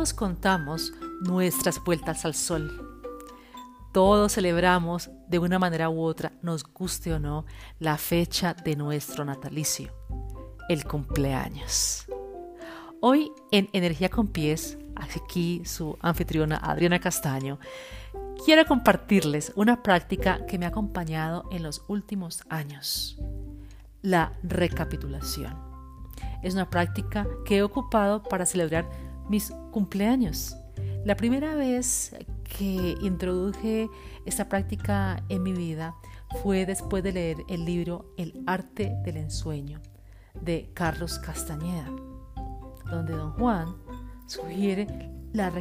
Todos contamos nuestras vueltas al sol. Todos celebramos de una manera u otra, nos guste o no, la fecha de nuestro natalicio, el cumpleaños. Hoy en Energía con Pies, aquí su anfitriona Adriana Castaño, quiero compartirles una práctica que me ha acompañado en los últimos años, la recapitulación. Es una práctica que he ocupado para celebrar mis cumpleaños. La primera vez que introduje esta práctica en mi vida fue después de leer el libro El arte del ensueño de Carlos Castañeda, donde don Juan sugiere la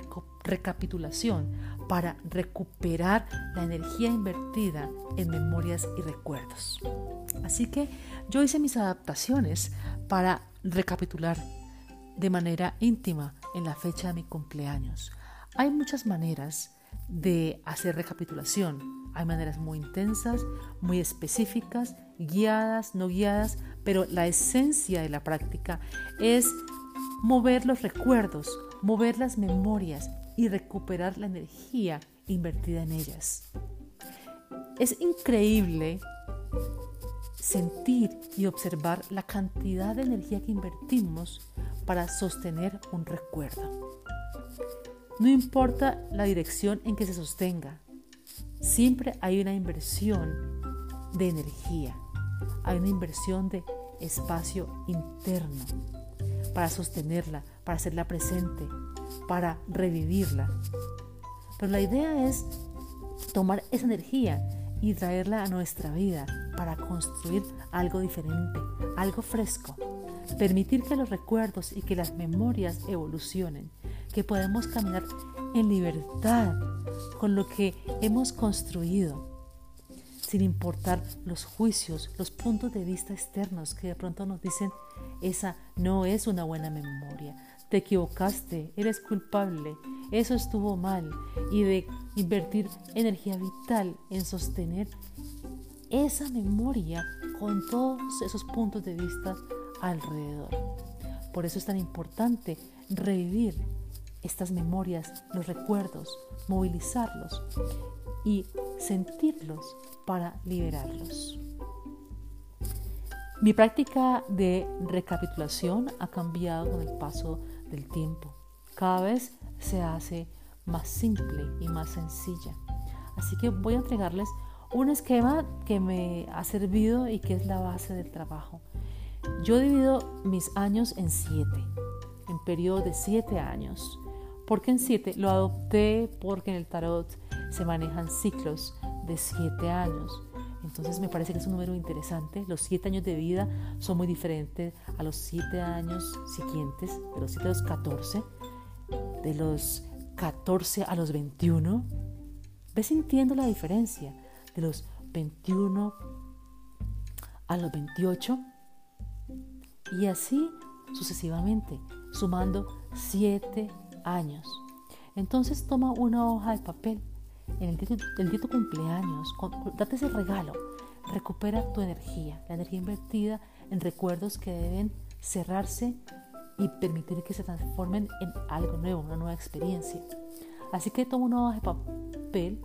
recapitulación para recuperar la energía invertida en memorias y recuerdos. Así que yo hice mis adaptaciones para recapitular de manera íntima en la fecha de mi cumpleaños. Hay muchas maneras de hacer recapitulación. Hay maneras muy intensas, muy específicas, guiadas, no guiadas, pero la esencia de la práctica es mover los recuerdos, mover las memorias y recuperar la energía invertida en ellas. Es increíble sentir y observar la cantidad de energía que invertimos para sostener un recuerdo. No importa la dirección en que se sostenga, siempre hay una inversión de energía, hay una inversión de espacio interno para sostenerla, para hacerla presente, para revivirla. Pero la idea es tomar esa energía y traerla a nuestra vida para construir algo diferente, algo fresco, permitir que los recuerdos y que las memorias evolucionen, que podemos caminar en libertad con lo que hemos construido, sin importar los juicios, los puntos de vista externos que de pronto nos dicen, esa no es una buena memoria, te equivocaste, eres culpable, eso estuvo mal, y de invertir energía vital en sostener esa memoria con todos esos puntos de vista alrededor. Por eso es tan importante revivir estas memorias, los recuerdos, movilizarlos y sentirlos para liberarlos. Mi práctica de recapitulación ha cambiado con el paso del tiempo. Cada vez se hace más simple y más sencilla. Así que voy a entregarles un esquema que me ha servido y que es la base del trabajo. Yo divido mis años en siete, en periodo de siete años. ¿Por qué en siete? Lo adopté porque en el tarot se manejan ciclos de siete años. Entonces me parece que es un número interesante. Los siete años de vida son muy diferentes a los siete años siguientes, de los siete a los 14, de los 14 a los 21. ¿Ves sintiendo la diferencia? De los 21 a los 28 y así sucesivamente, sumando siete años. Entonces toma una hoja de papel en el día, de tu cumpleaños, date ese regalo, recupera tu energía, la energía invertida en recuerdos que deben cerrarse y permitir que se transformen en algo nuevo, una nueva experiencia. Así que toma una hoja de papel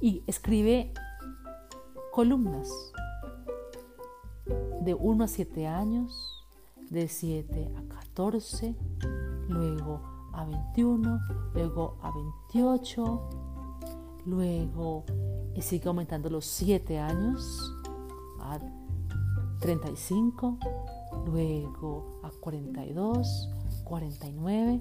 y escribe columnas de 1 a 7 años, de 7 a 14, luego a 21, luego a 28, luego sigue aumentando los 7 años a 35, luego a 42, 49.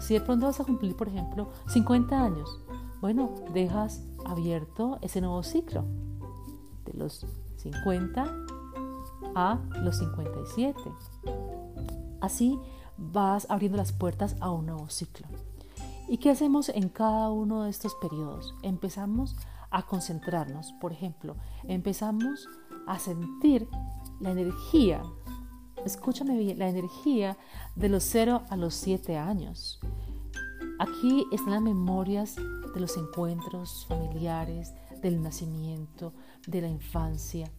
Si de pronto vas a cumplir, por ejemplo, 50 años, bueno, dejas abierto ese nuevo ciclo de los 50 a los 57. Así vas abriendo las puertas a un nuevo ciclo. ¿Y qué hacemos en cada uno de estos periodos? Empezamos a concentrarnos, por ejemplo, empezamos a sentir la energía, escúchame bien, la energía de los 0 a los 7 años. Aquí están las memorias de los encuentros familiares, del nacimiento, de la infancia.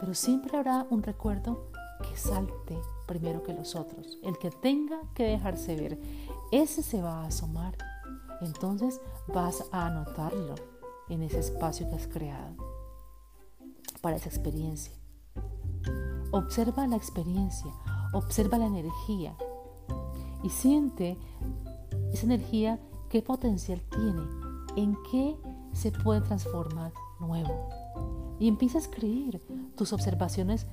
Pero siempre habrá un recuerdo que salte primero que los otros, el que tenga que dejarse ver, ese se va a asomar. Entonces vas a anotarlo en ese espacio que has creado para esa experiencia. Observa la experiencia, observa la energía y siente esa energía qué potencial tiene, en qué se puede transformar nuevo. Y empieza a escribir tus observaciones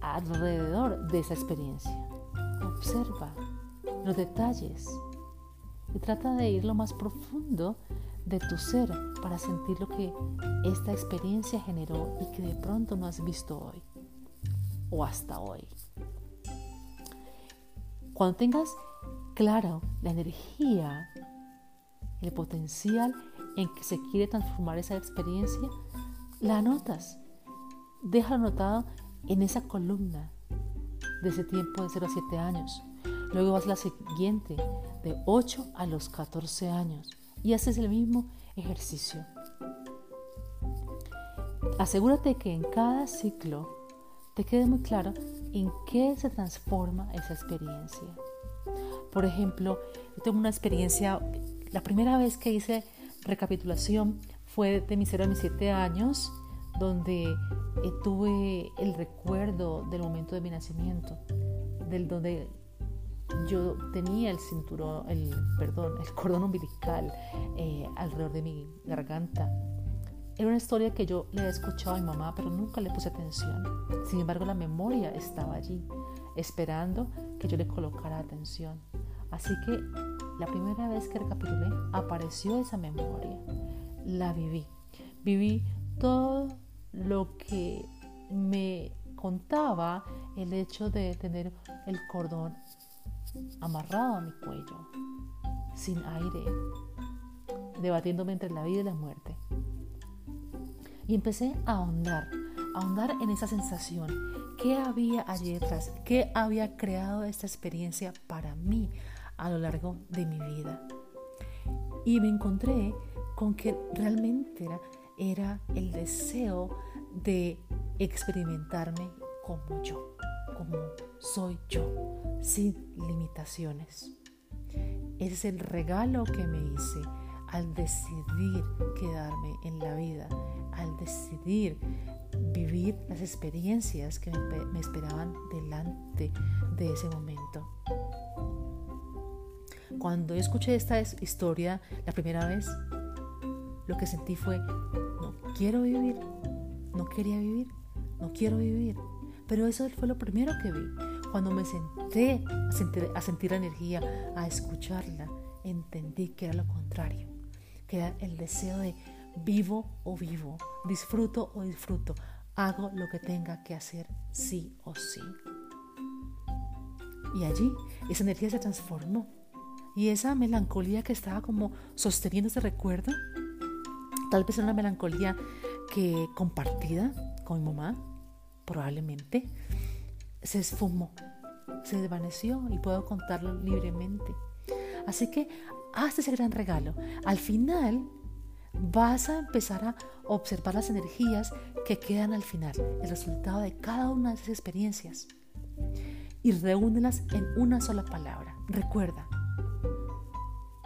alrededor de esa experiencia. Observa los detalles y trata de ir lo más profundo de tu ser para sentir lo que esta experiencia generó y que de pronto no has visto hoy o hasta hoy. Cuando tengas claro la energía, el potencial en que se quiere transformar esa experiencia, la anotas. Déjalo anotado en esa columna de ese tiempo de 0 a 7 años. Luego vas a la siguiente, de 8 a los 14 años, y haces el mismo ejercicio. Asegúrate que en cada ciclo te quede muy claro en qué se transforma esa experiencia. Por ejemplo, yo tengo una experiencia, la primera vez que hice recapitulación fue de mis 0 a mis 7 años, donde eh, tuve el recuerdo del momento de mi nacimiento, del donde yo tenía el cinturón, el perdón, el cordón umbilical eh, alrededor de mi garganta. Era una historia que yo le había escuchado a mi mamá, pero nunca le puse atención. Sin embargo, la memoria estaba allí, esperando que yo le colocara atención. Así que la primera vez que recapitulé, apareció esa memoria. La viví. Viví todo lo que me contaba el hecho de tener el cordón amarrado a mi cuello, sin aire, debatiéndome entre la vida y la muerte. Y empecé a ahondar, a ahondar en esa sensación. ¿Qué había allí detrás? ¿Qué había creado esta experiencia para mí a lo largo de mi vida? Y me encontré con que realmente era, era el deseo de experimentarme como yo, como soy yo, sin limitaciones. Ese es el regalo que me hice al decidir quedarme en la vida, al decidir vivir las experiencias que me, esperaban delante de ese momento. Cuando escuché esta historia la primera vez, lo que sentí fue, quiero vivir, no quería vivir, no quiero vivir. Pero eso fue lo primero que vi. Cuando me senté a sentir, la energía, a escucharla, entendí que era lo contrario, que era el deseo de vivo o vivo, disfruto o disfruto, hago lo que tenga que hacer sí o sí. Y allí esa energía se transformó. Y esa melancolía que estaba como sosteniendo ese recuerdo, tal vez una melancolía que compartida con mi mamá, probablemente, se esfumó, se desvaneció y puedo contarlo libremente. Así que haz ese gran regalo. Al final vas a empezar a observar las energías que quedan al final, el resultado de cada una de esas experiencias. Y reúnelas en una sola palabra. Recuerda,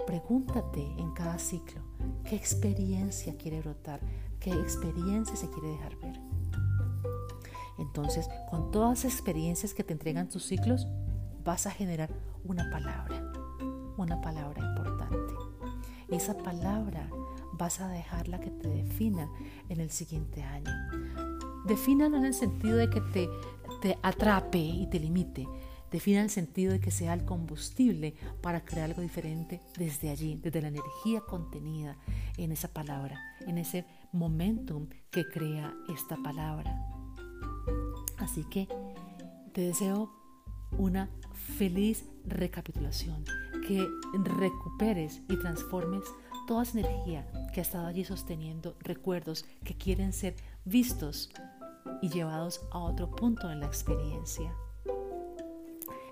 pregúntate en cada ciclo qué experiencia quiere brotar, qué experiencia se quiere dejar ver. Entonces, con todas las experiencias que te entregan tus ciclos, vas a generar una palabra, una palabra importante. Esa palabra vas a dejarla que te defina en el siguiente año. Defínalo en el sentido de que te, te atrape y te limite. Defina el sentido de que sea el combustible para crear algo diferente desde allí, desde la energía contenida en esa palabra, en ese momentum que crea esta palabra. Así que te deseo una feliz recapitulación, que recuperes y transformes toda esa energía que ha estado allí sosteniendo recuerdos que quieren ser vistos y llevados a otro punto en la experiencia.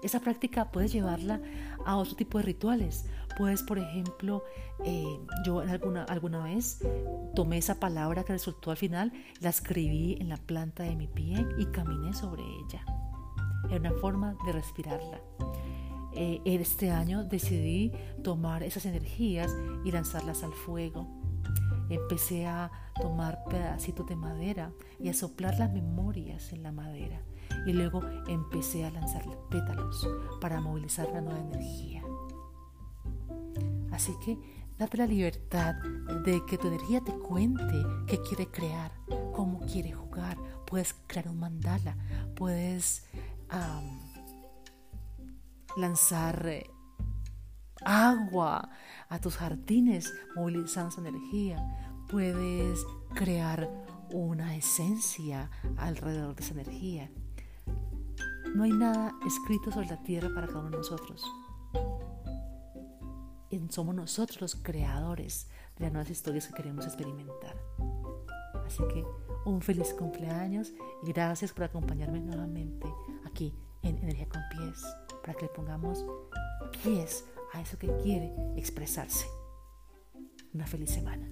Esa práctica puedes llevarla a otro tipo de rituales. Puedes, por ejemplo, eh, yo alguna, alguna vez tomé esa palabra que resultó al final, la escribí en la planta de mi pie y caminé sobre ella. Era una forma de respirarla. eh, este año decidí tomar esas energías y lanzarlas al fuego. Empecé a tomar pedacitos de madera y a soplar las memorias en la madera. Y luego empecé a lanzar pétalos para movilizar la nueva energía. Así que date la libertad de que tu energía te cuente qué quiere crear, cómo quiere jugar. Puedes crear un mandala, puedes lanzar eh, agua a tus jardines movilizando su energía. Puedes crear una esencia alrededor de esa energía. No hay nada escrito sobre la tierra para cada uno de nosotros. somos nosotros los creadores de las nuevas historias que queremos experimentar. Así que un feliz cumpleaños y gracias por acompañarme nuevamente aquí en Energía con Pies para que le pongamos pies a eso que quiere expresarse. Una feliz semana.